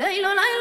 来喽来喽